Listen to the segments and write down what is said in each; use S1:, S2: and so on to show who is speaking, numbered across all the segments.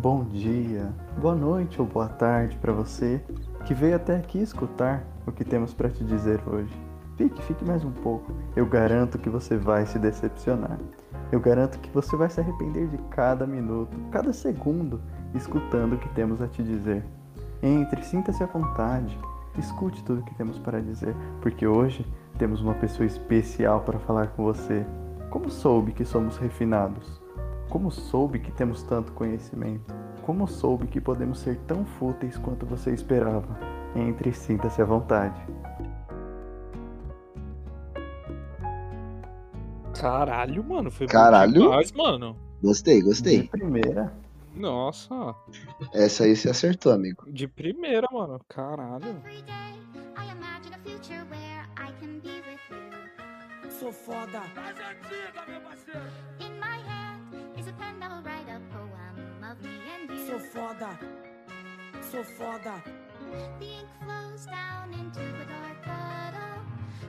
S1: bom dia, boa noite ou boa tarde para você que veio até aqui escutar o que temos para te dizer hoje. Fique, fique mais um pouco. Eu garanto que você vai se decepcionar. Eu garanto que você vai se arrepender de cada minuto, cada segundo, escutando o que temos a te dizer. Entre, sinta-se à vontade, escute tudo o que temos para dizer, porque hoje temos uma pessoa especial para falar com você. Como soube que somos refinados? Como soube que temos tanto conhecimento? Como soube que podemos ser tão fúteis quanto você esperava? Entre, sinta-se à vontade.
S2: Caralho, mano, foi
S3: Caralho.
S2: demais, mano.
S3: Gostei,
S1: De
S3: gostei.
S1: primeira.
S2: Nossa,
S3: Essa aí você acertou, amigo.
S2: de primeira, mano. Caralho.
S4: Every day, I imagine a future where I can be with you.
S5: Sou foda.
S4: In my hand is a pen that will write of me and
S5: Sou foda. Sou foda.
S4: The ink flows down into a dark bottle.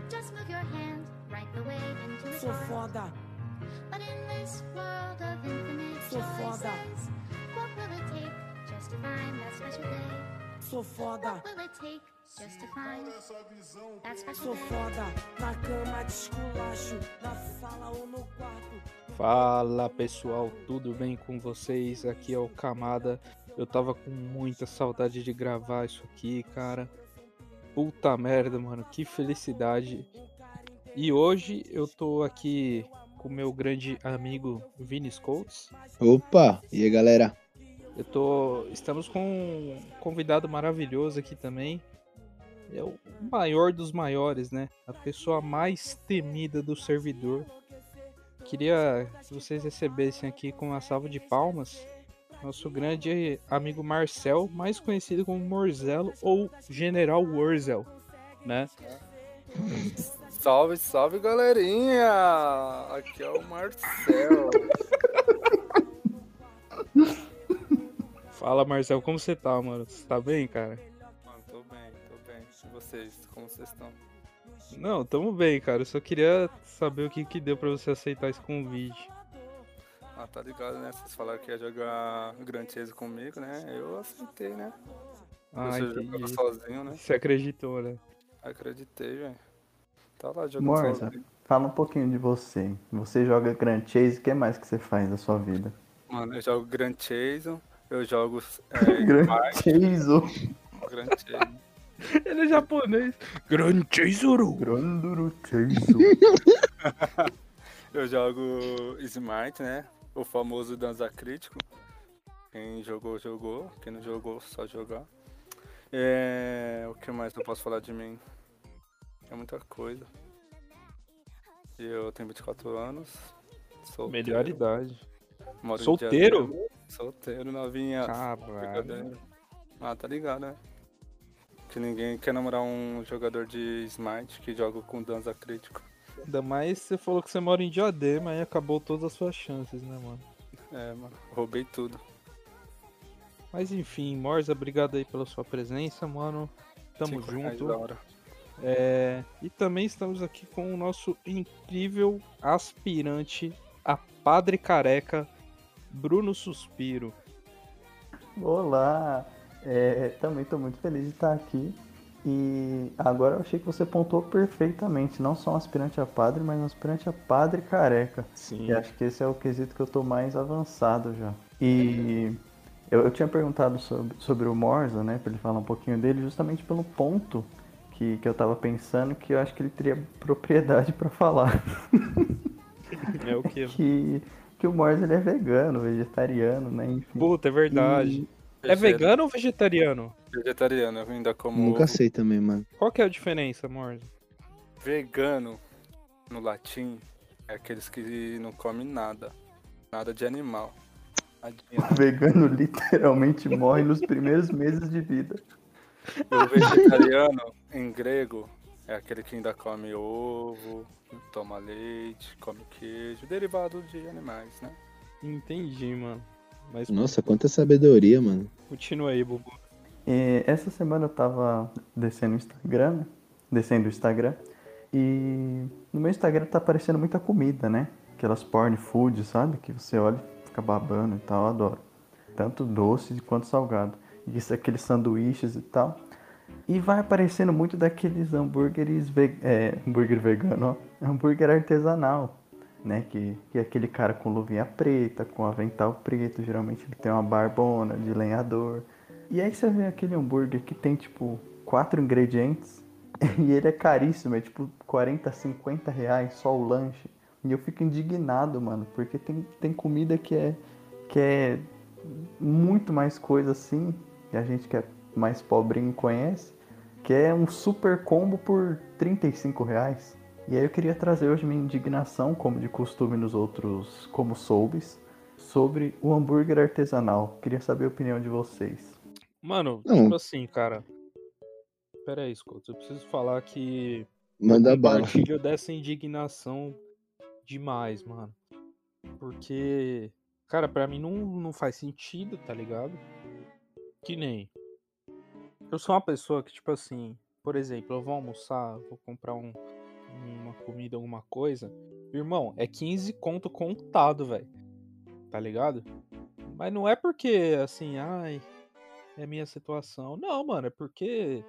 S4: Just move your hand, write the wave into its
S5: Sou
S4: heart.
S5: foda.
S4: But in this world of infinite
S5: Sou foda.
S4: choices, what will it take just to find that special day?
S5: Sou foda.
S4: What will it take just to find that special
S5: Sou
S4: day?
S5: foda. Na cama de esculacho. Na sala ou no quarto.
S2: Fala pessoal, tudo bem com vocês? Aqui é o Camada. Eu tava com muita saudade de gravar isso aqui, cara. Puta merda, mano, que felicidade. E hoje eu tô aqui com meu grande amigo Vini Coates.
S3: Opa, e aí galera?
S2: Eu tô. Estamos com um convidado maravilhoso aqui também. É o maior dos maiores, né? A pessoa mais temida do servidor. Queria que vocês recebessem aqui com uma salva de palmas nosso grande amigo Marcel, mais conhecido como Morzelo ou General Wurzel, né?
S6: Salve, salve galerinha! Aqui é o Marcel.
S2: Fala Marcel, como você tá, mano? Você tá bem, cara?
S6: Mano, tô bem, tô bem. E vocês, como vocês estão?
S2: Não, tamo bem, cara. Eu só queria saber o que que deu pra você aceitar esse convite.
S6: Ah, tá ligado, né? Vocês falaram que ia jogar Grand Chase comigo, né? Eu aceitei, né?
S2: Ah,
S6: Você jogava
S2: entendi.
S6: sozinho, né?
S2: Você acreditou, né?
S6: Acreditei, velho. Tá lá jogando
S1: Morza,
S6: sozinho.
S1: fala um pouquinho de você. Você joga Grand Chase, o que mais que você faz da sua vida?
S6: Mano, eu jogo Grand Chase, eu jogo é,
S1: Grand Chase,
S6: Grand Chase.
S2: Ele é japonês. Grande Tesouro.
S1: Granduro Chase.
S6: Eu jogo Smite, né? O famoso Danza Crítico. Quem jogou, jogou. Quem não jogou, só jogar. É... O que mais eu posso falar de mim? É muita coisa. Eu tenho 24 anos. Solteiro,
S2: Melhor idade.
S6: moro
S2: Solteiro?
S6: Solteiro, novinha.
S2: Caralho.
S6: Ah, tá ligado, né? Que ninguém quer namorar um jogador de Smite que joga com Danza Crítico.
S2: Ainda mais você falou que você mora em Diadema e acabou todas as suas chances, né, mano?
S6: É, mano, roubei tudo.
S2: Mas enfim, Morza, obrigado aí pela sua presença, mano. Tamo
S6: Cinco reais da
S2: junto.
S6: hora.
S2: É, e também estamos aqui com o nosso incrível aspirante a Padre Careca, Bruno Suspiro.
S1: Olá, é, também estou muito feliz de estar aqui. E agora eu achei que você pontuou perfeitamente, não só um aspirante a padre, mas um aspirante a padre careca.
S2: Sim.
S1: E acho que esse é o quesito que eu tô mais avançado já. E eu, eu tinha perguntado sobre, sobre o Morza, né, pra ele falar um pouquinho dele, justamente pelo ponto que, que eu tava pensando que eu acho que ele teria propriedade para falar.
S2: É o que?
S1: que, que o Morza ele é vegano, vegetariano, né, enfim.
S2: Puta, é verdade. É vegano ou vegetariano?
S6: Vegetariano, eu ainda como
S3: Nunca
S6: ovo.
S3: sei também, mano.
S2: Qual que é a diferença, Morza?
S6: Vegano, no latim, é aqueles que não comem nada. Nada de animal.
S1: O vegano literalmente morre nos primeiros meses de vida.
S6: O vegetariano, em grego, é aquele que ainda come ovo, toma leite, come queijo, derivado de animais, né?
S2: Entendi, mano. Mas
S3: Nossa, quanta sabedoria, mano.
S2: continua aí, Bubu.
S1: E essa semana eu tava descendo o Instagram, né? descendo o Instagram, e no meu Instagram tá aparecendo muita comida, né? Aquelas porn food, sabe? Que você olha e fica babando e tal, eu adoro. tanto doce quanto salgado. E isso, aqueles sanduíches e tal. E vai aparecendo muito daqueles hambúrgueres ve é, hambúrguer vegano, ó, hambúrguer artesanal, né? Que, que é aquele cara com luvinha preta, com avental preto, geralmente ele tem uma barbona de lenhador. E aí você vê aquele hambúrguer que tem tipo quatro ingredientes e ele é caríssimo, é tipo 40, 50 reais só o lanche. E eu fico indignado, mano, porque tem, tem comida que é, que é muito mais coisa assim, e a gente que é mais pobrinho conhece, que é um super combo por 35 reais. E aí eu queria trazer hoje minha indignação, como de costume nos outros Como Soubes, sobre o hambúrguer artesanal. Queria saber a opinião de vocês.
S2: Mano,
S3: Não.
S2: tipo assim, cara. Pera aí, Scott. Eu preciso falar que
S3: Manda bala.
S2: compartilho dessa indignação demais, mano. Porque, cara, pra mim não, não faz sentido, tá ligado? Que nem. Eu sou uma pessoa que, tipo assim, por exemplo, eu vou almoçar, vou comprar um, uma comida, alguma coisa. Irmão, é 15 conto contado, velho. Tá ligado? Mas não é porque, assim, ai, é minha situação. Não, mano, é porque.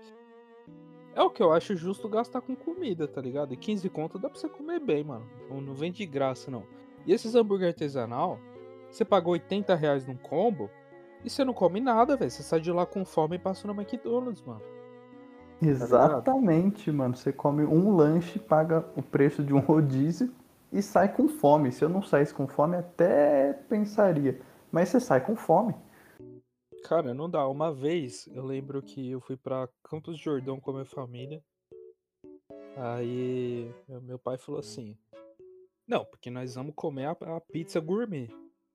S2: É o que eu acho justo gastar com comida, tá ligado? E 15 conto dá pra você comer bem, mano. Não, não vem de graça, não. E esses hambúrguer artesanal, você pagou 80 reais num combo e você não come nada, velho. Você sai de lá com fome e passa no McDonald's, mano.
S1: Exatamente, mano. Você come um lanche, paga o preço de um rodízio e sai com fome. Se eu não saísse com fome, até pensaria. Mas você sai com fome.
S2: Cara, não dá. Uma vez eu lembro que eu fui pra Campos de Jordão com a minha família. Aí meu- pai falou assim: Não, porque nós vamos comer a, a pizza gourmet.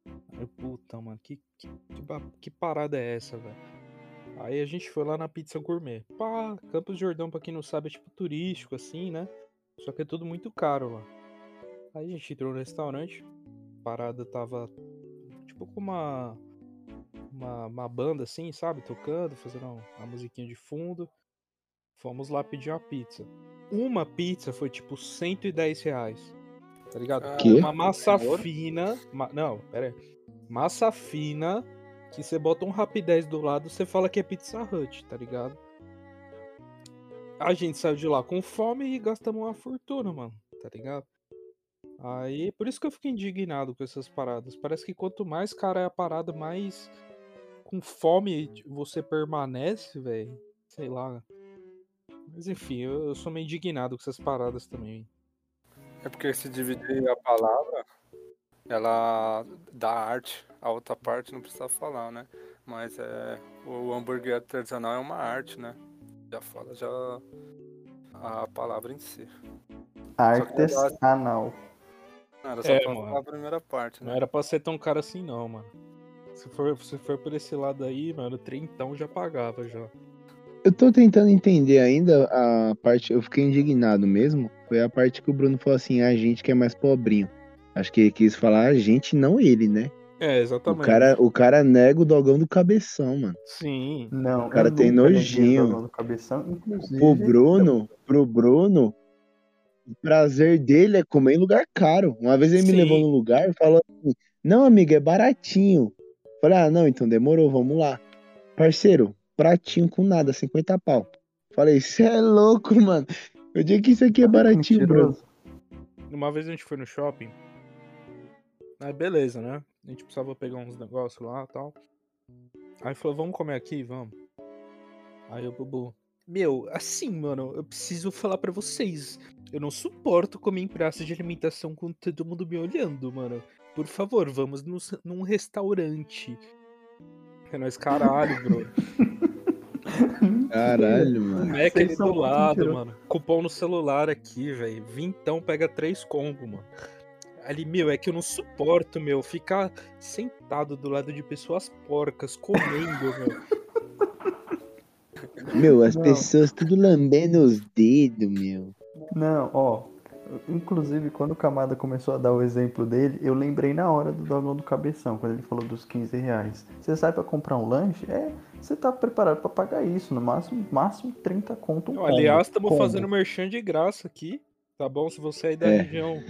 S2: Aí, eu, puta, mano, que, que, que, que parada é essa, velho? Aí a gente foi lá na pizza gourmet. Pá, Campos de Jordão, pra quem não sabe, é tipo turístico, assim, né? Só que é tudo muito caro lá. Aí a gente entrou no restaurante. A parada tava tipo com uma uma, uma banda assim, sabe? Tocando, fazendo uma, musiquinha de fundo. Fomos lá pedir uma pizza. Uma pizza foi tipo 110 reais. Tá ligado?
S3: Quê?
S2: Uma massa fina. ma- não, pera aí. Massa fina. Que você bota um rapidez do lado, você fala que é Pizza Hut, tá ligado? A gente saiu de lá com fome e gastamos uma fortuna, mano, tá ligado? Aí, por isso que eu fico indignado com essas paradas. Parece que quanto mais cara é a parada, mais com fome você permanece, velho. Sei lá. Mas enfim, eu, eu sou meio indignado com essas paradas também.
S6: É porque se dividir a palavra, ela dá arte. A outra parte não precisa falar, né? Mas é o hambúrguer artesanal é uma arte, né? Já fala já a palavra em si.
S1: Artesanal.
S6: Não, era só
S2: É,
S6: pra
S2: mano.
S6: a primeira parte,
S2: Não
S6: né?
S2: era pra ser tão caro assim não, mano. Se for, se for por esse lado aí, mano, trintão já pagava já.
S3: Eu tô tentando entender ainda a parte. Eu fiquei indignado mesmo. Foi a parte que o Bruno falou assim: a gente que é mais pobrinho. Acho que ele quis falar a gente, não ele, né?
S2: É,
S3: O
S2: exatamente.
S3: cara, o cara nega o dogão do cabeção, mano.
S2: Sim.
S1: Não,
S3: O cara tem nojinho.
S1: o dogão do cabeção, inclusive.
S3: Pro Bruno, pro Bruno, o prazer dele é comer em lugar caro. Uma vez ele me
S2: Sim.
S3: levou num lugar e falou assim: Não, amigo, é baratinho. Falei, ah, não, então demorou, vamos lá. Parceiro, pratinho com nada, 50 pau. Falei, cê é louco, mano. Eu digo que isso aqui é baratinho, Bruno.
S1: Mentiroso.
S2: Uma vez a gente foi no shopping. Aí beleza, né? A gente precisava pegar uns negócios lá e tal. Aí falou, vamos comer aqui, vamos. Aí o Bubu. Meu, assim, mano, eu preciso falar pra vocês. Eu não suporto comer em praça de alimentação com todo mundo me olhando, mano. Por favor, vamos nos- num restaurante. É nóis, caralho, bro.
S3: Caralho, mano.
S2: Mac ali
S1: são
S2: do lado, mano. Cupom no celular aqui, velho. Vintão pega três combo, mano. Ali, meu, é que eu não suporto, meu, ficar sentado do lado de pessoas porcas, comendo, meu.
S3: Meu, as
S1: Não.
S3: pessoas tudo lambendo os dedos, meu.
S1: Não, ó. Inclusive, quando o Camada começou a dar o exemplo dele, eu lembrei na hora do dogão do cabeção, quando ele falou dos 15 reais. Você sai pra comprar um lanche, é, você tá preparado pra pagar isso, no máximo, máximo 30 conto um.
S2: Aliás, estamos fazendo merchan de graça aqui, tá bom? Se você é aí da
S3: É.
S2: região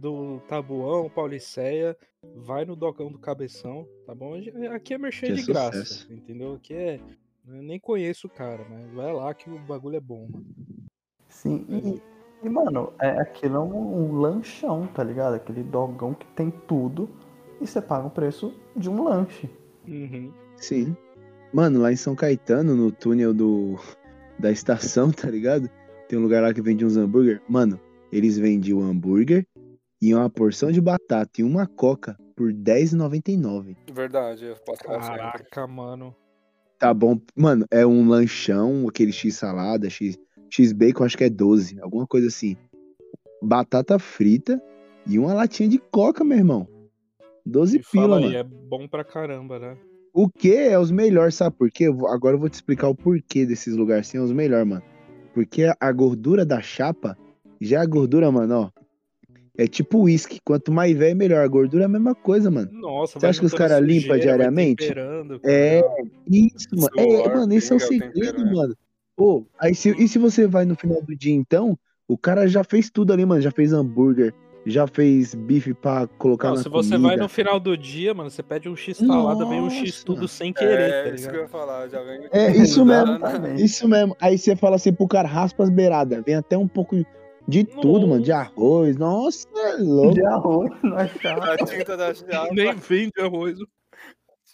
S2: do Tabuão, Pauliceia, vai no Dogão do Cabeção, tá bom? Aqui é merchan
S3: é
S2: de graça,
S3: sucesso.
S2: entendeu? Aqui é. Eu nem conheço o cara, mas vai lá que o bagulho é bom, mano.
S1: Sim, e, e, mano, é, aquilo é um, um lanchão, tá ligado? Aquele dogão que tem tudo e você paga o preço de um lanche.
S2: Uhum.
S3: Sim. Mano, lá em São Caetano, no túnel do da estação, tá ligado? Tem um lugar lá que vende uns hambúrguer. Mano, eles vendiam hambúrguer e uma porção de batata e uma coca por R$10,99.
S6: Verdade, eu posso.
S2: Caraca, mano.
S3: Tá bom. Mano, é um lanchão, aquele X salada, X, X bacon, acho que é 12, alguma coisa assim. Batata frita e uma latinha de coca, meu irmão. 12
S2: Me fala
S3: pila,
S2: aí,
S3: mano.
S2: é bom pra caramba, né?
S3: O que é os melhores, sabe por quê? Eu Agora eu vou te explicar o porquê desses lugares assim, é os melhores, mano. Porque a gordura da chapa, já a gordura, mano, ó. É tipo uísque. Quanto mais velho, melhor. A gordura é a mesma coisa, mano.
S2: Nossa,
S3: Você acha que os
S2: juntando
S3: cara limpa
S2: sujeira, vai
S3: diariamente? É. Isso, mano. É, mano, esse é o segredo, mano. Pô, aí se, e se você vai no final do dia, então, o cara já fez tudo ali, mano. Já fez hambúrguer, já fez bife pra colocar
S2: Não,
S3: na
S2: se você
S3: comida.
S2: vai no final do dia, mano, você pede um X salada, vem um X tudo sem querer,
S6: É,
S2: tá
S6: isso que eu ia falar, já vem.
S3: É, isso mesmo.
S1: Exatamente.
S3: Isso mesmo. Aí você fala assim pro cara, raspa as beiradas. Vem até um pouco de tudo, mano. De
S2: Nossa.
S3: arroz. Nossa, é louco.
S1: De arroz na chapa.
S6: A tinta da chapa.
S2: Nem vende arroz.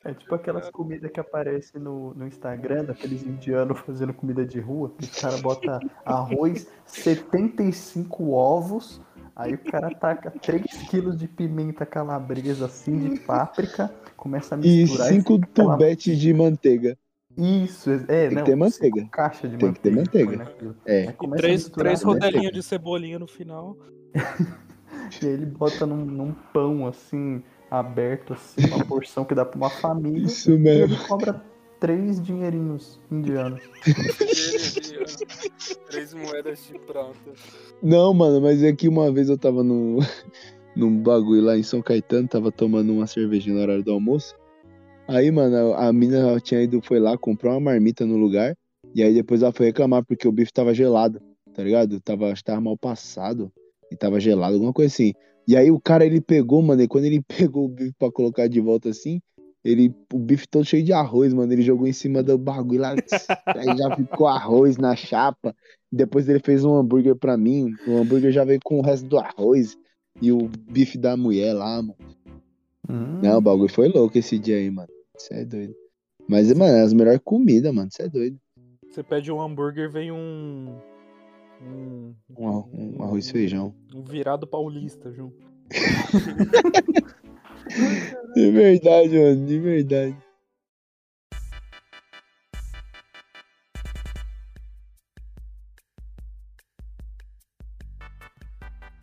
S1: É tipo aquelas comidas que aparecem no, no Instagram, daqueles indianos fazendo comida de rua, que o cara bota arroz, 75 ovos, aí o cara taca 3 quilos de pimenta calabresa assim, de páprica, começa a
S3: E
S1: misturar.
S3: cinco
S1: fica aquela-
S3: tubetes de manteiga.
S1: Isso, é,
S3: que
S1: não,
S3: ter manteiga.
S1: cinco Caixa de
S3: Tem que ter
S1: manteiga.
S3: manteiga.
S1: naquilo.
S3: É.
S2: E três, três rodelinhas de cebolinha no final.
S1: E aí ele bota num, num pão assim, aberto, assim, uma porção que dá pra uma família.
S3: Isso
S1: E
S3: mesmo.
S1: ele cobra três dinheirinhos indianos.
S6: Três moedas de prata.
S3: Não, mano, mas é que uma vez eu tava no, num bagulho lá em São Caetano, tava tomando uma cervejinha no horário do almoço. Aí, mano, a, mina tinha ido, foi lá, comprou uma marmita no lugar. E aí depois ela foi reclamar porque o bife tava gelado, tá ligado? Tava, tava mal passado e tava gelado, alguma coisa assim. E aí o cara, ele pegou, mano, e quando ele pegou o bife pra colocar de volta assim, ele, o bife todo cheio de arroz, mano, ele jogou em cima do bagulho lá, aí já ficou arroz na chapa. Depois ele fez um hambúrguer pra mim, o hambúrguer já veio com o resto do arroz e o bife da mulher lá, mano.
S1: Hum,
S3: Não, o bagulho foi louco esse dia aí, mano. Isso é doido. Mas, mano, é as melhores comidas, mano. Isso é doido.
S2: Você pede um hambúrguer, vem um. Um,
S3: Um, um arroz e feijão.
S2: um virado paulista junto.
S3: De verdade, mano, de verdade.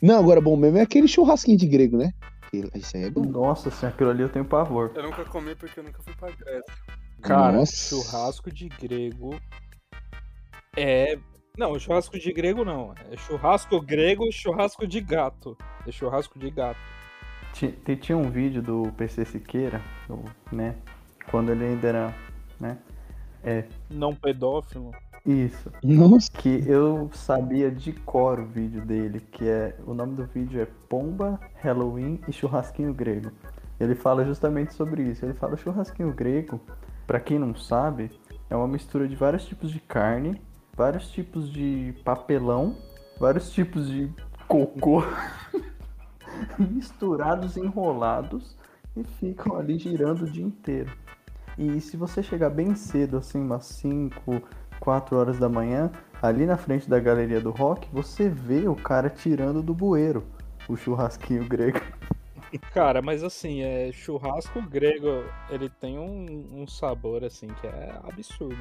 S3: Não, agora bom mesmo é aquele churrasquinho de grego, né? Isso aí é bom.
S1: Nossa senhora, aquilo ali eu tenho pavor.
S6: Eu nunca comi porque eu nunca fui pra Grécia.
S2: Cara,
S3: Nossa.
S2: churrasco de grego é. Não, churrasco de grego não. É churrasco grego e churrasco de gato. É churrasco de gato.
S1: Ti- te- Tinha um vídeo do PC Siqueira, né? Quando ele ainda era, né?
S2: Não pedófilo.
S1: Isso.
S3: Nossa.
S1: Que eu sabia de cor o vídeo dele, que é. O nome do vídeo é Pomba, Halloween e Churrasquinho Grego. Ele fala justamente sobre isso. Ele fala churrasquinho grego, pra quem não sabe, é uma mistura de vários tipos de carne, vários tipos de papelão, vários tipos de cocô misturados, enrolados e ficam ali girando o dia inteiro. E se você chegar bem cedo, assim, umas 5, 4 horas da manhã, ali na frente da galeria do rock, você vê o cara tirando do bueiro o churrasquinho grego.
S2: Cara, mas assim, é churrasco grego, ele tem um, um sabor assim que é absurdo.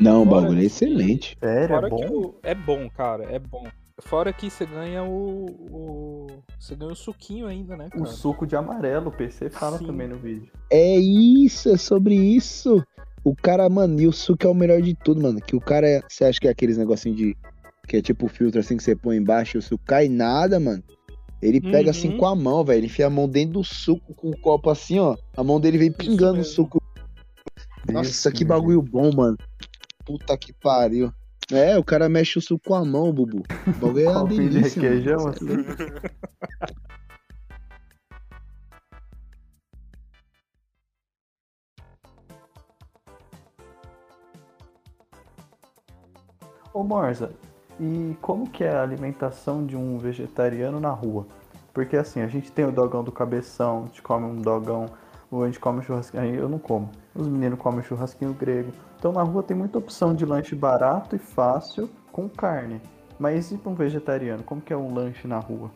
S3: Não, o bagulho é
S2: que-
S3: excelente.
S1: Sério,
S2: Fora
S1: é
S2: que
S1: bom?
S2: o- é bom, cara, é bom. Fora que você ganha o, o- Você ganha o suquinho ainda, né,
S1: O
S2: cara?
S1: suco de amarelo, o PC fala
S2: Sim.
S1: também no vídeo.
S3: É isso, é sobre isso. O cara, mano, e o suco é o melhor de tudo, mano. Que o cara, é, você acha que é aqueles negocinho de. Que é tipo o filtro assim que você põe embaixo e o suco cai nada, mano. Ele pega
S2: Uhum.
S3: assim com a mão, velho. Ele enfia a mão dentro do suco com o copo assim, ó. A mão dele vem pingando o suco. Nossa,
S1: Isso
S3: que bagulho bom, mano. Puta que pariu. É, o cara mexe o suco com a mão, Bubu. O bagulho é uma
S1: de
S3: delícia. mano.
S1: requeijão,
S3: é
S1: assim. Ô Morza, e como que é a alimentação de um vegetariano na rua? Porque assim, a gente tem o dogão do cabeção, a gente come um dogão, ou a gente come churrasquinho, aí eu não como. Os meninos comem churrasquinho grego. Então na rua tem muita opção de lanche barato e fácil com carne. Mas e para um vegetariano, como que é um lanche na rua?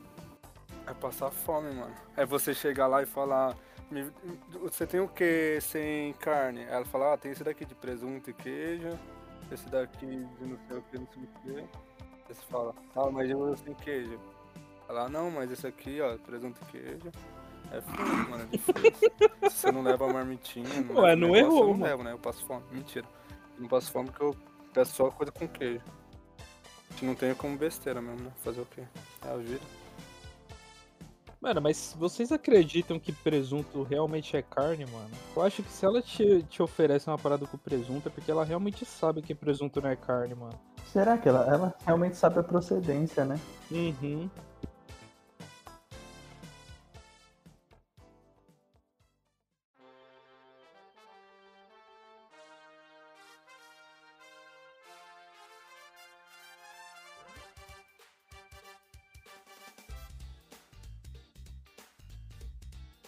S6: É passar fome, mano. É você chegar lá e falar. "Me- Você tem o que sem carne? Ela fala, ah, tem esse daqui de presunto e queijo, esse daqui de não sei o que, não sei o que. Aí você fala, ah, mas eu sem queijo. Ela, não, mas esse aqui, ó, presunto e queijo. É fome, mano, é difícil. Se você não leva a marmitinha, não,
S2: Ué, não
S6: negócio,
S2: errou,
S6: eu não
S2: mano.
S6: levo, né? Eu passo fome. Mentira. Eu não passo fome porque eu peço só coisa com queijo. A gente não tem como besteira mesmo, né? Fazer o quê? É a vida.
S2: Mano, mas vocês acreditam que presunto realmente é carne, mano? Eu acho que se ela te, te oferece uma parada com presunto é porque ela realmente sabe que presunto não é carne, mano.
S1: Será que ela, ela realmente sabe a procedência, né?
S2: Uhum.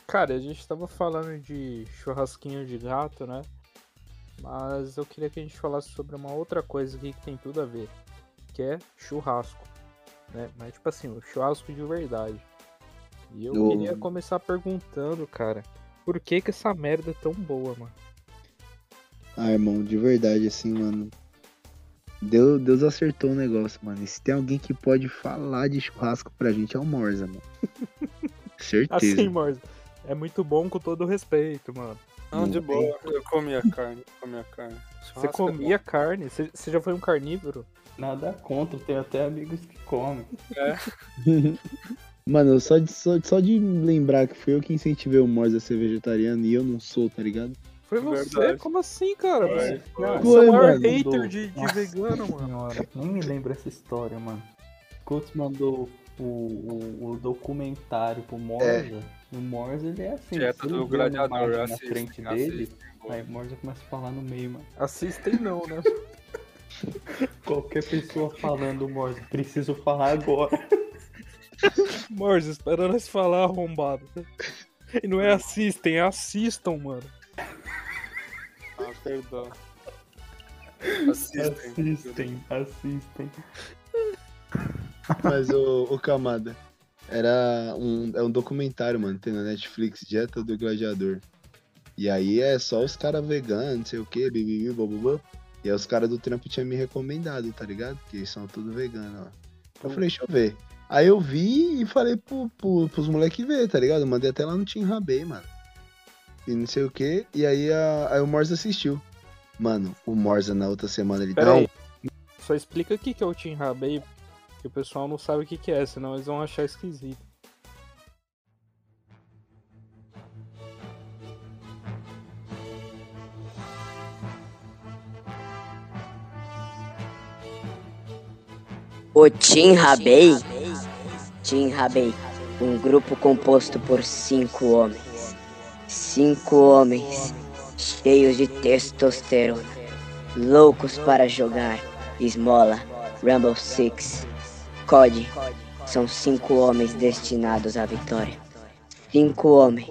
S2: Cara, a gente tava falando de churrasquinho de gato, né? Mas eu queria que a gente falasse sobre uma outra coisa aqui que tem tudo a ver, que é churrasco, né? Mas tipo assim, o churrasco de verdade. E eu queria começar perguntando, cara, por que que essa merda é tão boa, mano?
S3: Ah, irmão, de verdade, assim, mano. Deus, Deus acertou o negócio, mano. E se tem alguém que pode falar de churrasco pra gente é o Morza, mano. Certeza.
S2: Assim, Morza, é muito bom com todo respeito, mano.
S6: Não, de boa. Eu comia carne, eu comia carne.
S2: Você
S6: Churrasco é
S2: comia carne? Você você já foi um carnívoro?
S1: Nada contra, tenho até amigos que comem.
S3: Mano, só de, só, só de lembrar que fui eu que incentivei o Morza a ser vegetariano e eu não sou, tá ligado?
S2: Foi você?
S6: Verdade.
S2: Como assim, cara?
S6: Foi,
S2: Você, é o maior
S3: mano.
S2: hater de, de
S1: Nossa
S2: vegano, mano.
S1: Senhora, nem me lembro essa história, mano. Coates mandou o, o, o documentário pro Morza. E o Morza, ele é assim.
S6: Dieta do gladiador,
S1: na
S6: assistem,
S1: frente dele,
S6: assistem.
S1: aí o Morza começa a falar no meio, mano.
S2: Assistem não, né?
S1: Qualquer pessoa falando, Morza, preciso falar agora.
S2: Morza, espera nós falar, arrombado. E não é assistem, é assistam, mano.
S6: Ah, perdão. Assistem.
S1: Assistem, assistem.
S3: Mas o, o Camada, era um, é um documentário, mano, tem na Netflix, Dieta do Gladiador. E aí é só os caras veganos, não sei o que, bibibi, bobobô. E aí os caras do trampo tinham me recomendado, tá ligado? Que eles são tudo veganos, ó. Eu falei, deixa eu ver. Aí eu vi e falei pro, pro, pros moleques ver, tá ligado? Eu mandei até lá no Team Rabei, mano. E não sei o que. E aí, a, aí o Morza assistiu. Mano, o Morza na outra semana ele
S2: Pera. Só explica o que que é o Team Rabei, que o pessoal não sabe o que que é, senão eles vão achar esquisito.
S7: O Team Rabei? Team Rabei, um grupo composto por cinco homens. Cinco homens cheios de testosterona, loucos para jogar esmola, Rumble Six, COD. São cinco homens destinados à vitória. Cinco homens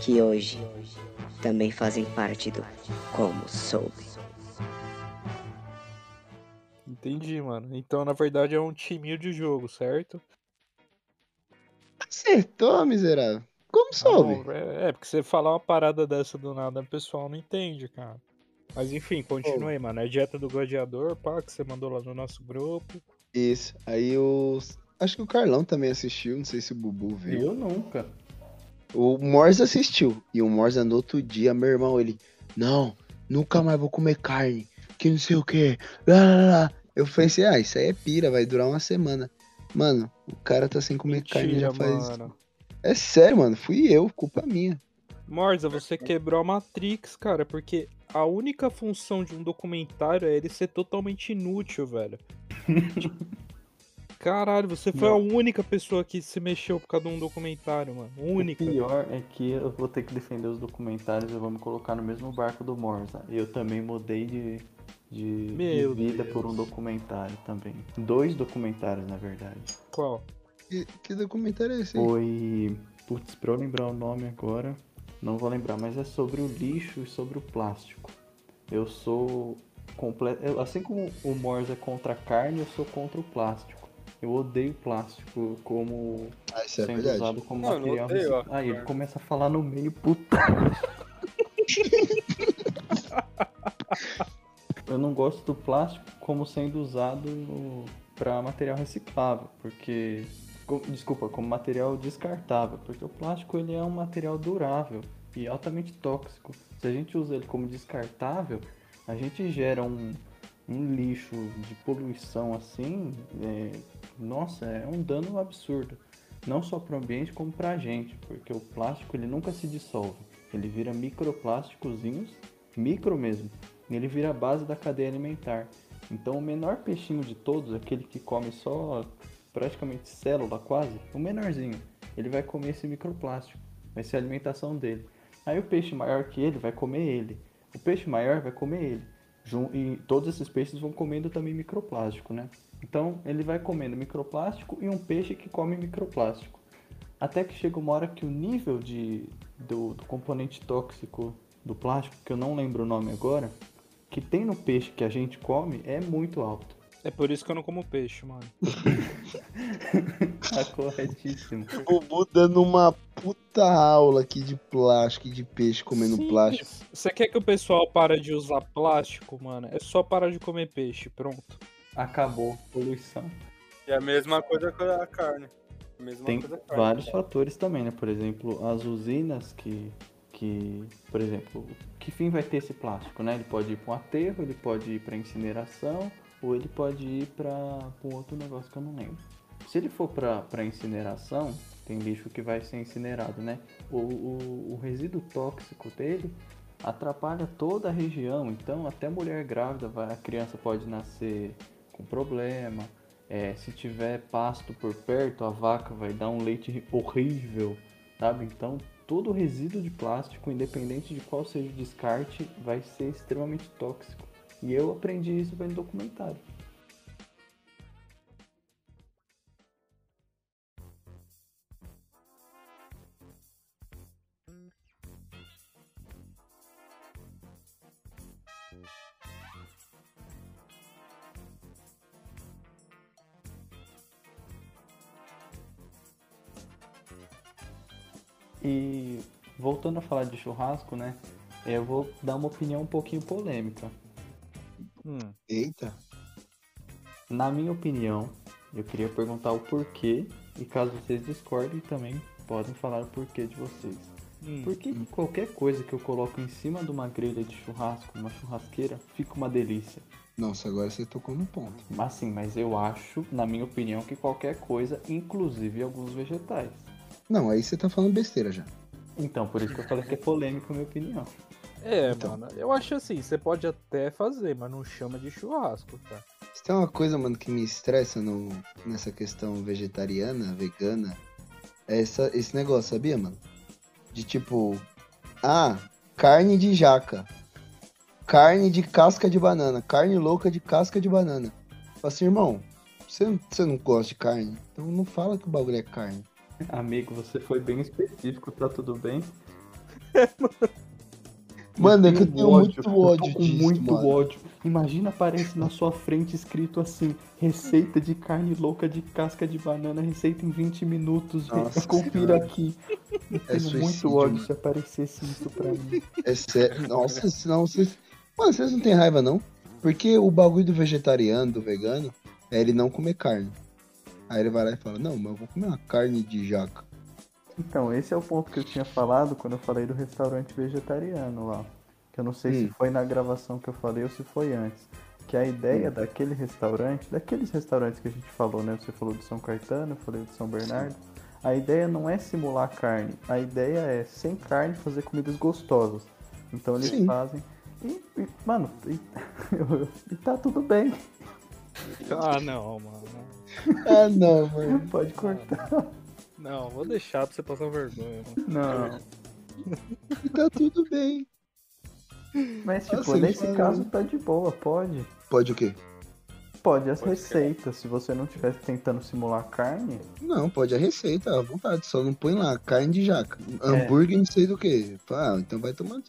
S7: que hoje também fazem parte do Como Soube.
S2: Entendi, mano. Então, na verdade, é um timinho de jogo, certo?
S3: Acertou, miserável. Como
S2: Ah,
S3: soube?
S2: bom, é, é, porque você falar uma parada dessa do nada, o pessoal não entende, cara. Mas enfim, continue aí, mano. É dieta do gladiador, pá, que você mandou lá no nosso grupo.
S3: Isso. Aí os. Acho que o Carlão também assistiu, não sei se o Bubu viu.
S1: Eu nunca.
S3: O Morza assistiu. E o Morza no outro dia, meu irmão, ele. Não, nunca mais vou comer carne. Que não sei o que. Lá, lá, lá. Eu pensei, ah, isso aí é pira, vai durar uma semana. Mano, o cara tá sem comer carne
S2: Mentira,
S3: já faz.
S2: mano.
S3: É sério, mano. Fui eu, culpa minha.
S2: Morza, você quebrou a Matrix, cara, porque a única função de um documentário é ele ser totalmente inútil, velho. Caralho, você foi a única pessoa que se mexeu por causa de um documentário, mano. Única.
S1: O pior é que eu vou ter que defender os documentários e vou me colocar no mesmo barco do Morza. Eu também mudei de, de
S2: Meu
S1: vivida
S2: Deus.
S1: por um documentário também. Dois documentários, na verdade.
S2: Qual?
S3: Que, que documentário é esse aí?
S1: Foi. Putz, pra eu lembrar o nome agora, não vou lembrar, mas é sobre o lixo e sobre o plástico. Eu sou completo. Assim como o Morse é contra a carne, eu sou contra o plástico. Eu odeio plástico como
S3: Ah, isso é
S1: sendo
S3: verdade.
S1: usado como
S6: Não, eu não
S1: material
S6: odeio.
S1: Aí ele começa a falar no meio, puta. eu não gosto do plástico como sendo usado para material reciclável, porque desculpa, como material descartável, porque o plástico ele é um material durável e altamente tóxico. Se a gente usa ele como descartável, a gente gera um, um lixo de poluição assim, é, nossa, é um dano absurdo. Não só para o ambiente como para a gente, porque o plástico ele nunca se dissolve. Ele vira microplásticozinhos, micro mesmo, ele vira a base da cadeia alimentar. Então o menor peixinho de todos, aquele que come só praticamente célula quase, o menorzinho, ele vai comer esse microplástico, vai ser a alimentação dele. Aí o peixe maior que ele vai comer ele, o peixe maior vai comer ele. E todos esses peixes vão comendo também microplástico, né? Então ele vai comendo microplástico e um peixe que come microplástico. Até que chega uma hora que o nível de, do, do componente tóxico do plástico, que eu não lembro o nome agora, que tem no peixe que a gente come é muito alto.
S2: É por isso que eu não como peixe, mano.
S1: Tá corretíssimo.
S3: O Bu dando uma puta aula aqui de plástico e de peixe comendo
S2: Sim,
S3: plástico.
S2: Você quer que o pessoal para de usar plástico, mano? É só parar de comer peixe, pronto.
S1: Acabou. Poluição.
S6: E a mesma coisa com a carne. A mesma
S1: Tem
S6: coisa carne.
S1: vários fatores também, né? Por exemplo, as usinas que, que, por exemplo, que fim vai ter esse plástico, né? Ele pode ir para um aterro, ele pode ir para incineração, ou ele pode ir para um outro negócio que eu não lembro. Se ele for para incineração, tem lixo que vai ser incinerado, né? O, o, o resíduo tóxico dele atrapalha toda a região, então até mulher grávida, vai, a criança pode nascer com problema. É, se tiver pasto por perto, a vaca vai dar um leite horrível, sabe? Então, todo resíduo de plástico, independente de qual seja o descarte, vai ser extremamente tóxico. E eu aprendi isso vendo documentário. E voltando a falar de churrasco, né? Eu vou dar uma opinião um pouquinho polêmica.
S2: Hum.
S3: Eita.
S1: Na minha opinião, eu queria perguntar o porquê, e caso vocês discordem também, podem falar o porquê de vocês.
S2: Hum.
S1: Por que que qualquer coisa que eu coloco em cima de uma grelha de churrasco, uma churrasqueira, fica uma delícia?
S3: Nossa, agora você tocou no ponto.
S1: Assim, mas eu acho, na minha opinião, que qualquer coisa, inclusive alguns vegetais.
S3: Não, aí você tá falando besteira já.
S1: Então, por isso que eu falei que é polêmico minha opinião.
S2: É,
S3: Então.
S2: mano, eu acho assim, você pode até fazer, mas não chama de churrasco, tá?
S3: Se tem uma coisa, mano, que me estressa no, nessa questão vegetariana, vegana, é essa, esse negócio, sabia, mano? De tipo, ah, carne de jaca, carne de casca de banana, carne louca de casca de banana. Fala assim, irmão, você, não- você não gosta de carne? Então não fala que o bagulho é carne.
S1: Amigo, você foi bem específico, tá tudo bem?
S3: Mano, é que eu tenho muito
S1: eu
S3: ódio
S1: tô com
S3: disso,
S1: muito
S3: mano.
S1: ódio. Imagina aparece na sua frente escrito assim: receita de carne louca de casca de banana, receita em 20 minutos.
S3: Nossa
S1: Confira
S3: Senhora.
S1: aqui. Eu
S3: É
S1: tenho
S3: suicídio,
S1: muito ódio
S3: mano.
S1: se aparecesse isso pra mim.
S3: É sério. Nossa, senão vocês. Mano, vocês não têm raiva, não? Porque o bagulho do vegetariano, do vegano, é ele não comer carne. Aí ele vai lá e fala, não, mas eu vou comer uma carne de jaca.
S1: Então, esse é o ponto que eu tinha falado quando eu falei do restaurante vegetariano lá. Que eu não sei se
S3: Hum.
S1: foi na gravação que eu falei ou se foi antes. Que a ideia daquele restaurante, daqueles restaurantes que a gente falou, né? Você falou de São Caetano, eu falei de São Bernardo. A ideia não é simular carne. A ideia é, sem carne, fazer comidas gostosas. Então eles
S3: Sim.
S1: fazem. E, e, mano, e, e tá tudo bem.
S2: Ah, não, mano.
S3: Ah, não, mano.
S1: Pode cortar.
S2: Não, vou deixar pra você passar vergonha, mano.
S1: Não.
S3: Tá tudo bem.
S1: Mas, tipo,
S3: Nossa,
S1: nesse caso tá de boa, pode.
S3: Pode o quê?
S1: Pode as
S6: Pode ser.
S1: receitas. Se você não estivesse tentando simular carne,
S3: Não, pode a receita, à vontade. Só não põe lá carne de jaca. Hambúrguer não sei do que. Ah, então vai tomar.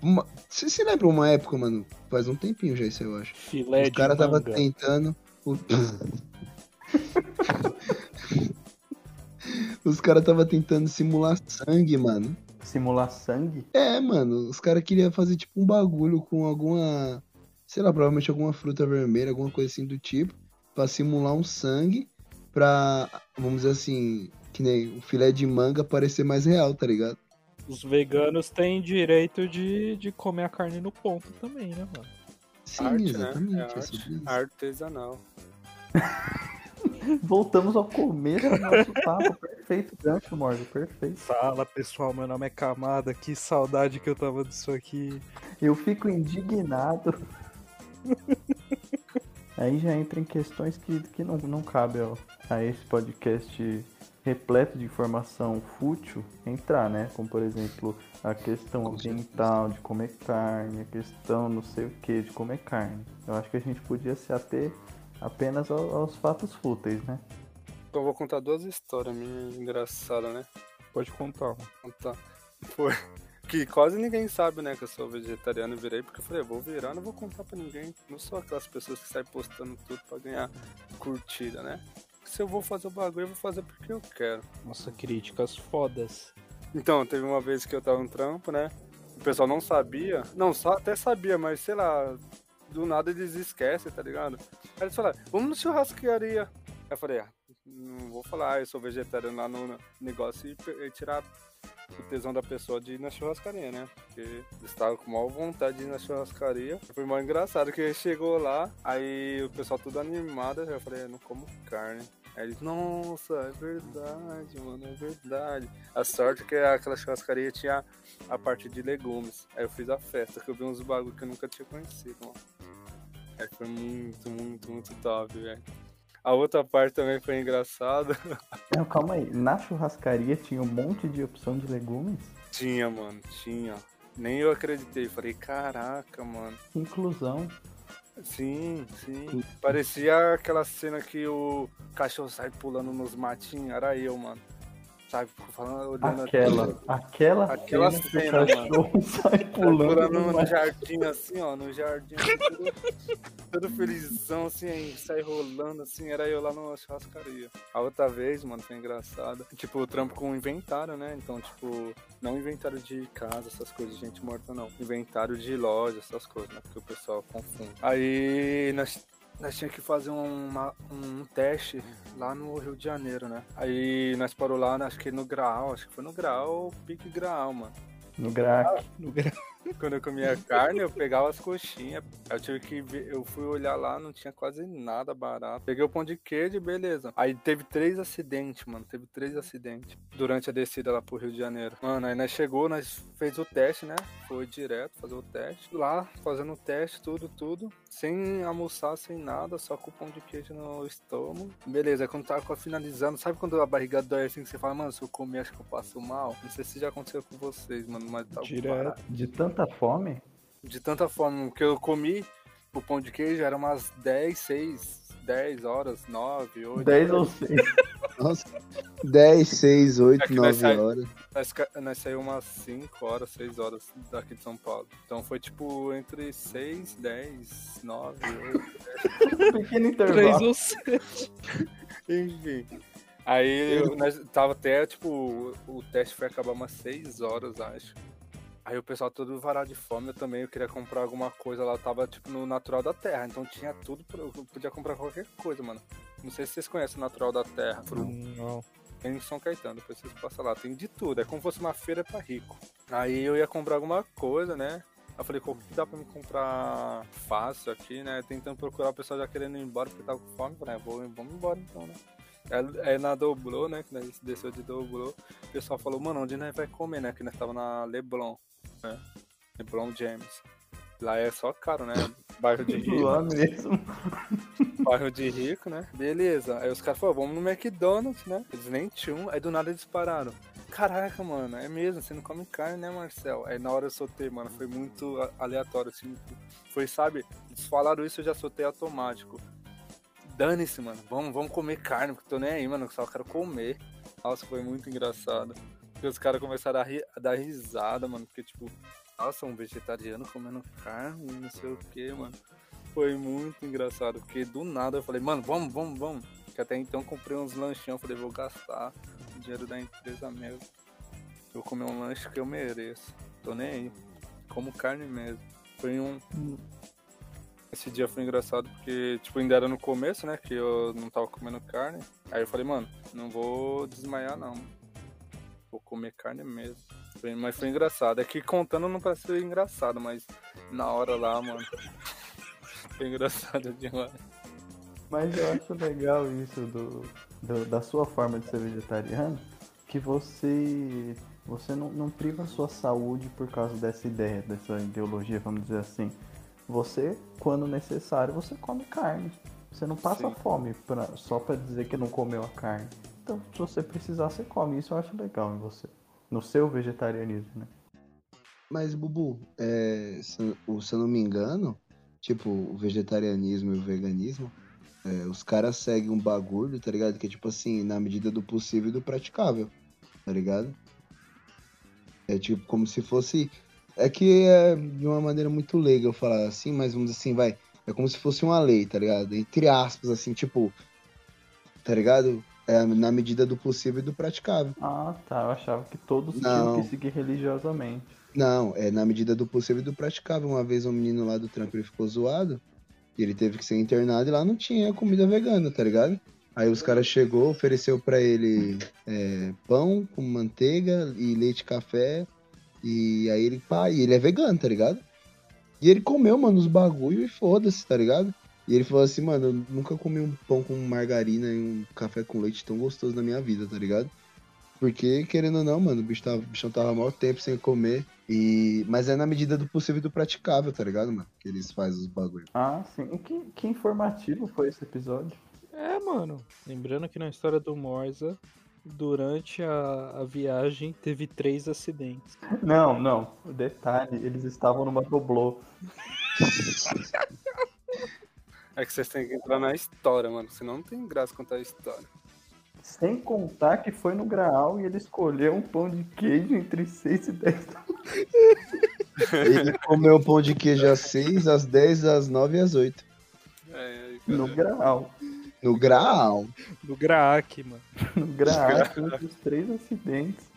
S3: Uma... Você se lembra uma época, mano? Faz um tempinho já isso, eu acho.
S8: Filé
S3: Os
S8: de
S3: caras tava
S8: manga.
S3: tentando. o- Os caras tava tentando simular sangue, mano.
S1: simular sangue,
S3: É, mano, os caras queriam fazer tipo um bagulho com alguma. Sei lá, provavelmente alguma fruta vermelha, alguma coisa assim do tipo. Pra simular um sangue. Pra, vamos dizer assim, que nem o filé de manga parecer mais real, tá ligado?
S2: Os veganos têm direito de, de comer a carne no ponto também, né, mano?
S3: Sim,
S6: Arte, né?
S3: exatamente.
S6: É
S3: é
S6: arte. Artesanal.
S1: Voltamos ao começo do nosso papo. Perfeito, gancho, Morgan, perfeito.
S2: Fala pessoal, meu nome é Camada, que saudade que eu tava disso aqui.
S1: Eu fico indignado. Aí já entra em questões que, que não, não cabe ao- a esse podcast repleto de informação fútil entrar, né? Como por exemplo a questão ambiental de comer carne, a questão não sei o que de comer carne. Eu acho que a gente podia se ater apenas ao- aos fatos fúteis, né?
S6: Então eu vou contar duas histórias minhas engraçadas, né?
S2: Pode contar.
S6: Contar. Foi. Que quase ninguém sabe, né, que eu sou vegetariano e virei, porque eu falei, eu vou virar, não vou contar pra ninguém. Não sou aquelas pessoas que saem postando tudo pra ganhar curtida, né? Se eu vou fazer o bagulho, eu vou fazer porque eu quero.
S2: Nossa, críticas fodas.
S6: Então, teve uma vez que eu tava no trampo, né? O pessoal não sabia. Não, só até sabia, mas sei lá, do nada eles esquecem, tá ligado? Aí eles falaram, vamos no churrascaria. Aí eu falei, ah, não vou falar, ah, eu sou vegetariano lá no negócio e, e tirar o tesão da pessoa de ir na churrascaria, né? Porque eles estavam com maior vontade de ir na churrascaria. Foi mal engraçado que chegou lá, aí o pessoal tudo animado, eu falei, eu não como carne. Aí eles, nossa, é verdade, mano, é verdade. A sorte é que aquela churrascaria tinha a parte de legumes. Aí eu fiz a festa, que eu vi uns bagulho que eu nunca tinha conhecido, mano. Aí foi muito, muito, muito top, velho. A outra parte também foi engraçada.
S1: Não, calma aí. Na churrascaria tinha um monte de opção de legumes.
S6: Tinha, mano, tinha. Nem eu acreditei. Falei, caraca, mano.
S1: Que inclusão.
S6: Sim, sim. Parecia aquela cena que o cachorro sai pulando nos matinhos. Era eu, mano. Sabe, Fico falando, olhando
S1: Aquela, aquela,
S6: Aquela
S1: cena,
S6: cena,
S1: o cachorro sai pulando.
S6: pulando
S1: numa-
S6: no jardim assim, ó, no jardim, assim, todo, todo felizão, assim, aí sai rolando, assim, era eu lá na churrascaria. A outra vez, mano, foi engraçado. Tipo, eu trampo com inventário, né? Então, tipo, não inventário de casa, essas coisas, de gente morta, não. Inventário de loja, essas coisas, né? Porque o pessoal confunde. Aí, nós, nós tínhamos que fazer uma- um teste lá no Rio de Janeiro, né? Aí, nós parou lá, acho que no Graal, acho que foi no Graal, pique Graal, mano.
S1: No grac.
S2: No gra-
S6: Quando eu comia carne, eu pegava as coxinhas. Eu tive que eu fui olhar lá, não tinha quase nada barato. Peguei o pão de queijo, beleza. Aí teve três acidentes, mano. Teve três acidentes durante a descida lá pro Rio de Janeiro. Mano, aí nós chegou, nós fez o teste, né? Foi direto fazer o teste. Lá, fazendo o teste, tudo, tudo. Sem almoçar, sem nada, só com o pão de queijo no estômago. Beleza, quando tava finalizando, sabe quando a barriga dói assim que você fala, mano, se eu comer, acho que eu passo mal? Não sei se já aconteceu com vocês, mano, mas tá
S2: Direto.
S1: De tanta fome?
S6: de tanta fome que eu comi o pão de queijo era umas 10, 6, 10 horas, 9, 8.
S1: 10 ou 6.
S3: Nossa, 10, 6, 8,
S6: Aqui vai
S3: 9
S6: sair.
S3: horas.
S6: Nós, nós saímos umas 5 horas, 6 horas daqui de São Paulo. Então foi tipo entre 6, 10, 9, 8.
S1: Pequeno
S2: Três
S1: intervalo.
S2: ou sete.
S6: Enfim. Aí eu, nós tava até, tipo, o, o teste foi acabar umas 6 horas, acho. Aí o pessoal todo varado de fome, eu também eu queria comprar alguma coisa lá, eu tava tipo no Natural da Terra, então tinha tudo, pra, eu podia comprar qualquer coisa, mano. Não sei se vocês conhecem o Natural da Terra, Fru.
S2: Não.
S6: Tem em São Caetano, depois vocês passam lá, tem de tudo, é como se fosse uma feira pra rico. Aí eu ia comprar alguma coisa, né? Eu falei, qual que dá pra me comprar fácil aqui, né? Tentando procurar o pessoal já querendo ir embora porque tava com fome. Falei, vou, vamos embora então, né? É, é na Doblô, né? Que nós desceu de Doblô. O pessoal falou, mano, onde nós vai comer, né? Que nós tava na Leblon, né? Leblon James. Lá é só caro, né? Bairro de rico.
S1: Lá mesmo.
S6: bairro de rico, né? Beleza. Aí os caras falaram, vamos no McDonald's, né? Eles nem tinham. Aí do nada eles pararam. caraca, mano, é mesmo, você não come carne, né, Marcel? Aí na hora eu soltei, mano, foi muito aleatório, assim. Foi, sabe, eles falaram isso, eu já soltei automático. Dane-se, mano, vamos, vamos comer carne, porque eu tô nem aí, mano, só quero comer. Nossa, foi muito engraçado. Porque os caras começaram a, ri- a dar risada, mano, porque, tipo, nossa, um vegetariano comendo carne, não sei o que, mano. Foi muito engraçado, porque do nada eu falei, mano, vamos, vamos, vamos. Que até então comprei uns lanchinhos, falei, vou gastar o dinheiro da empresa mesmo. Eu vou comer um lanche que eu mereço. Tô nem aí. Como carne mesmo. Foi um. Esse dia foi engraçado porque, tipo, ainda era no começo, né? Que eu não tava comendo carne. Aí eu falei, mano, não vou desmaiar não. Vou comer carne mesmo. Foi- Mas foi engraçado. É que contando não parece ser engraçado, mas na hora lá, mano. Foi engraçado demais.
S1: Mas eu acho legal isso do, do- da sua forma de ser vegetariano, que você você não, não priva a sua saúde por causa dessa ideia, dessa ideologia, vamos dizer assim. Você, quando necessário, você come carne. Você não passa
S6: Sim.
S1: fome pra, só pra dizer que não comeu a carne. Então, se você precisar, você come. Isso eu acho legal em você. No seu vegetarianismo, né?
S3: Mas, Bubu, é, se, se eu não me engano, tipo, o vegetarianismo e o veganismo, é, os caras seguem um bagulho, tá ligado? Que é tipo assim, na medida do possível e do praticável, tá ligado? É tipo como se fosse. É que é de uma maneira muito leiga eu falar assim, mas vamos dizer assim, vai. É como se fosse uma lei, tá ligado? Entre aspas, assim, tipo. Tá ligado? É na medida do possível e do praticável.
S1: Ah, tá. Eu achava que todos
S3: Não.
S1: tinham que seguir religiosamente.
S3: Não, é na medida do possível e do praticável. Uma vez um menino lá do trampo ele ficou zoado. E ele teve que ser internado e lá não tinha comida vegana, tá ligado? Aí os caras chegou, ofereceu pra ele é, pão com manteiga e leite e café. E aí ele, pá, e ele é vegano, tá ligado? E ele comeu, mano, os bagulho e foda-se, tá ligado? E ele falou assim, mano, eu nunca comi um pão com margarina e um café com leite tão gostoso na minha vida, tá ligado? Porque, querendo ou não, mano, o bicho tava, o bichão tava maior tempo sem comer. E... Mas é na medida do possível e do praticável, tá ligado, mano? Que eles fazem os bagulho.
S1: Ah, sim. E Que, que informativo foi esse episódio.
S2: É, mano. Lembrando que na história do Morza, durante a, a viagem, teve três acidentes.
S1: Não, não. O detalhe, eles estavam numa doblô.
S6: É que vocês têm que entrar na história, mano. Senão não tem graça contar a história.
S1: Sem contar que foi no Graal e ele escolheu um pão de queijo entre 6 e 10 da
S3: Ele comeu pão de queijo às 6, às 10, às 9 e às 8.
S6: É, aí,
S1: No
S6: cadê?
S1: Graal.
S3: No grau.
S2: Do Graak, mano.
S1: No Graal, teve os três acidentes.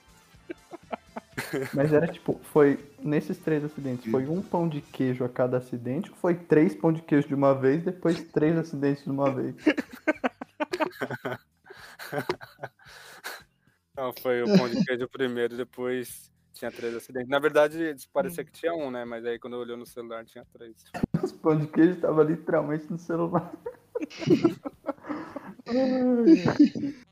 S1: Mas era tipo, foi nesses três acidentes, foi um pão de queijo a cada acidente, ou foi três pão de queijo de uma vez, depois três acidentes de uma vez.
S6: Não, foi o pão de queijo primeiro, depois tinha três acidentes. Na verdade, parecia que tinha um, né? Mas aí quando eu olhei no celular tinha três.
S1: Os pão de queijo tava literalmente no celular.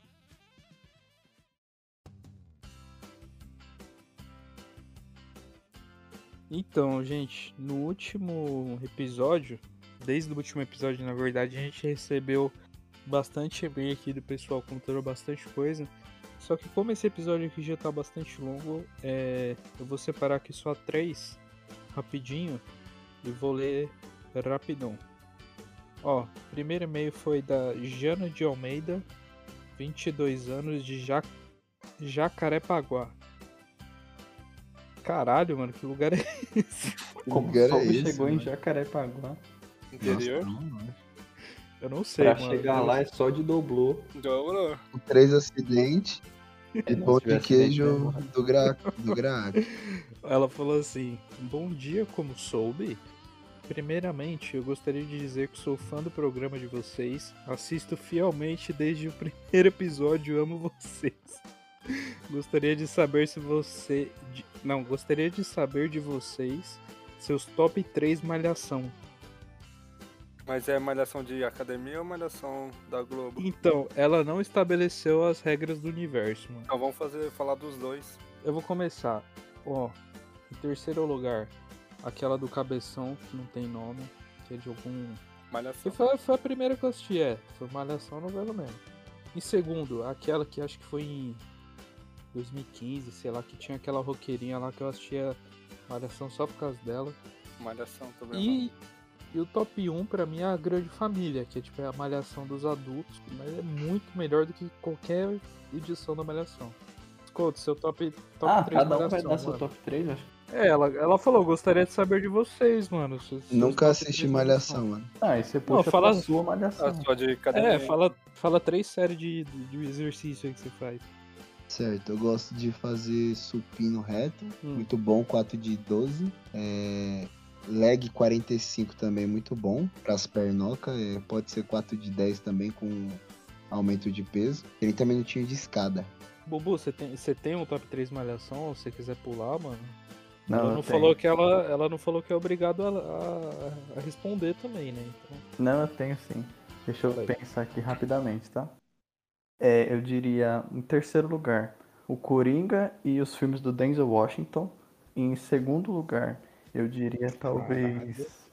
S2: Então, gente, no último episódio, desde o último episódio, na verdade, a gente recebeu bastante e-mail aqui do pessoal contando bastante coisa. Só que como esse episódio aqui já tá bastante longo, é, eu vou separar aqui só três rapidinho e vou ler rapidão. Ó, primeiro e-mail foi da Jana de Almeida, 22 anos, de ja Jacarepaguá. Caralho, mano, que lugar é esse?
S1: Como
S3: lugar é esse,
S1: chegou em
S3: mano?
S1: Jacarepaguá.
S6: Interior?
S2: Eu não sei,
S1: Pra
S2: mano.
S1: chegar lá é só de doblô.
S6: Dobrou.
S3: Três acidentes e
S1: Não,
S3: pão de queijo do gra... do graco.
S2: Ela falou assim: Bom dia, como soube? Primeiramente, eu gostaria de dizer que sou fã do programa de vocês, assisto fielmente desde o primeiro episódio, amo vocês. Gostaria de saber se você. de- Não, gostaria de saber de vocês seus top 3 malhação.
S6: Mas é malhação de academia ou malhação da Globo?
S2: Então, ela não estabeleceu as regras do universo, mano.
S6: Então vamos fazer, falar dos dois.
S2: Eu vou começar. Ó, em terceiro lugar, aquela do cabeção, que não tem nome, que é de algum
S6: Malhação.
S2: Foi, foi a primeira que eu assisti, é. Foi Malhação novela mesmo. Em segundo, aquela que acho que foi em 2015, sei lá, que tinha aquela roqueirinha lá que eu assistia Malhação só por causa dela.
S6: Malhação também.
S2: E, e o top 1 pra mim é a Grande Família, que é tipo é a Malhação dos adultos, mas é muito melhor do que qualquer edição da Malhação. Escuta, seu top, top
S1: ah,
S2: 3
S1: cada um vai
S2: Malhação,
S1: dar seu top 3, acho.
S2: É, ela, ela falou, gostaria de saber de vocês, mano. seus- seus
S3: Nunca assisti Malhação, mano.
S1: Ah, e você puxa
S2: fala-
S1: pra sua malhação.
S6: A sua de.
S2: É, fala, fala três séries de, de, de exercício aí que você faz.
S3: Certo, eu gosto de fazer supino reto,
S2: Hum.
S3: muito bom, 4 de 12. É, leg 45 também, muito bom, pras pernocas. É, pode ser 4 de 10 também com aumento de peso. 30 minutinhos de escada.
S2: Bubu, você tem, você tem um top 3 malhação, se você quiser pular, mano?
S1: Não,
S2: ela não falou que ela, ela não falou que é obrigado a, a- a responder também, né? Então,
S1: Não, eu tenho sim. Deixa eu
S2: aí.
S1: pensar aqui rapidamente, tá? É, eu diria, em terceiro lugar, o Coringa e os filmes do Denzel Washington. Em segundo lugar, eu diria talvez.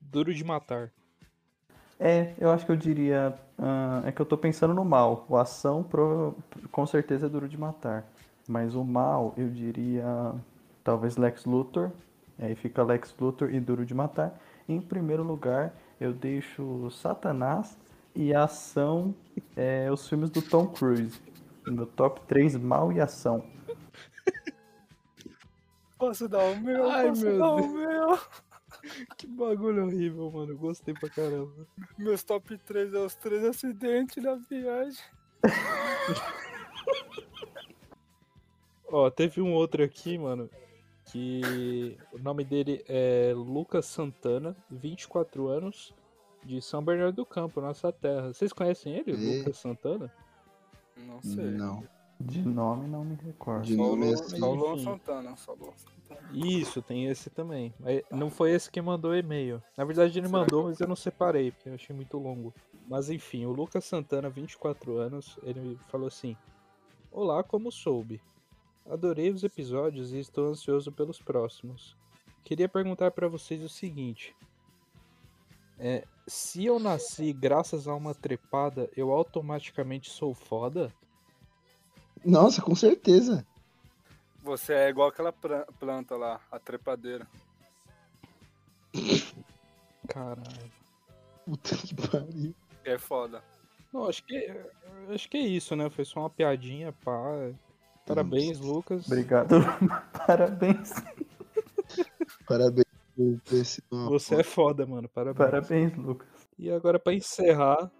S2: duro de matar.
S1: É, eu acho que eu diria. ah, é que eu tô pensando no mal. O ação pro- com certeza é duro de matar. Mas o mal, eu diria. Talvez Lex Luthor. Aí fica Lex Luthor e duro de matar. Em primeiro lugar, eu deixo Satanás e ação, é, os filmes do Tom Cruise. Meu top 3, mal e ação.
S6: Posso dar o meu?
S2: Ai,
S6: Posso
S2: meu
S6: dar
S2: Deus.
S6: o meu?
S2: Que bagulho horrível, mano. Gostei pra caramba.
S6: Meus top 3 é os três acidentes da viagem.
S2: Ó, teve um outro aqui, mano, que o nome dele é Lucas Santana, 24 anos, de São Bernardo do Campo, nossa terra. Vocês conhecem ele,
S3: E?
S2: Lucas Santana?
S6: Não sei.
S3: Não.
S1: De nome não me recordo.
S3: De
S6: Só o
S3: nome assim.
S6: só Luan. Santana, só o Luan Santana.
S2: Isso, tem esse também. Mas não foi esse que mandou o e-mail. Na verdade, ele mandou, mas eu não separei, porque eu achei muito longo. Mas enfim, o Lucas Santana, 24 anos, ele falou assim: Olá, como soube? Adorei os episódios e estou ansioso pelos próximos. Queria perguntar pra vocês o seguinte: é, se eu nasci graças a uma trepada, eu automaticamente sou foda?
S3: Nossa, com certeza.
S6: Você é igual aquela planta lá, a trepadeira.
S2: Caralho.
S3: Puta que pariu.
S6: É foda.
S2: Não, acho que, acho que é isso, né? Foi só uma piadinha, pá. Parabéns, Lucas.
S1: Obrigado. Parabéns.
S3: Parabéns uma
S2: Você é foda, mano. Parabéns.
S1: Parabéns, Lucas.
S2: E agora, pra encerrar,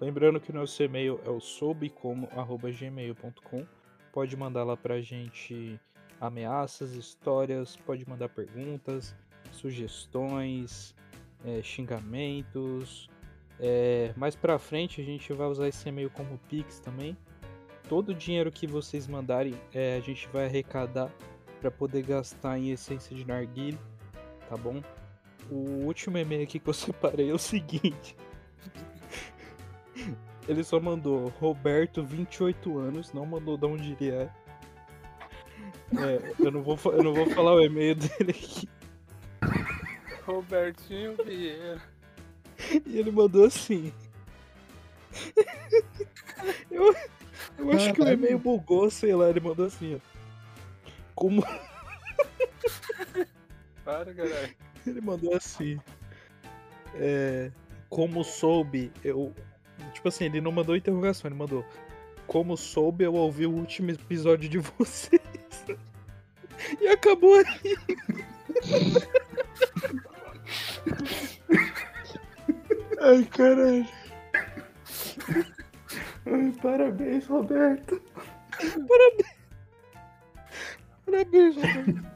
S2: lembrando que o nosso e-mail é o soubecomo.gmail.com. Pode mandar lá pra gente ameaças, histórias, pode mandar perguntas, sugestões, é, xingamentos. É, mais pra frente a gente vai usar esse e-mail como Pix também. Todo o dinheiro que vocês mandarem é, a gente vai arrecadar para poder gastar em essência de narguilé, tá bom? O último e-mail aqui que eu separei é o seguinte. Ele só mandou Roberto, 28 anos, não mandou de onde ele é. É, eu, não vou, eu não vou falar o e-mail dele aqui.
S6: Robertinho Vieira.
S2: E ele mandou assim. Eu, eu acho que o e-mail bugou, sei lá, ele mandou assim, ó. Como.
S6: Para, caralho.
S2: Ele mandou assim. É, como soube, eu. Tipo assim, ele não mandou interrogação, ele mandou. Como soube, eu ouvi o último episódio de vocês. E acabou aí.
S3: Ai, caralho.
S1: Ai, parabéns, Roberto.
S2: Parabéns, Roberto.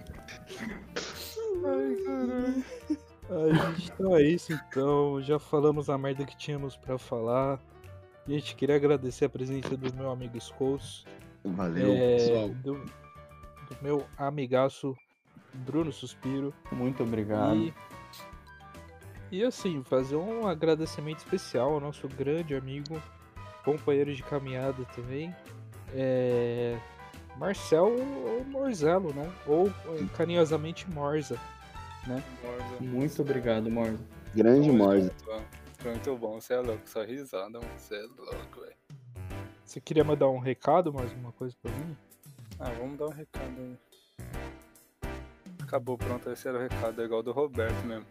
S2: Ai, caralho. Ai, gente, então é isso então. Já falamos a merda que tínhamos pra falar. Gente, queria agradecer a presença do meu amigo Scouts.
S3: Valeu,
S2: é,
S3: pessoal.
S2: do, do meu amigaço Bruno Suspiro.
S1: Muito obrigado.
S2: E, e assim, fazer um agradecimento especial ao nosso grande amigo, companheiro de caminhada também, é, Marcel ou Morzelo, né? Ou eh, carinhosamente Morza.
S6: Morza.
S1: Muito obrigado, Morza.
S3: Grande Morza.
S6: Foi muito bom, você é louco, só risada. Você é louco, velho.
S2: Você queria mandar um recado, mais uma coisa pra mim?
S6: Ah, vamos dar um recado aí. Acabou, pronto, esse era o recado, é igual do Roberto mesmo.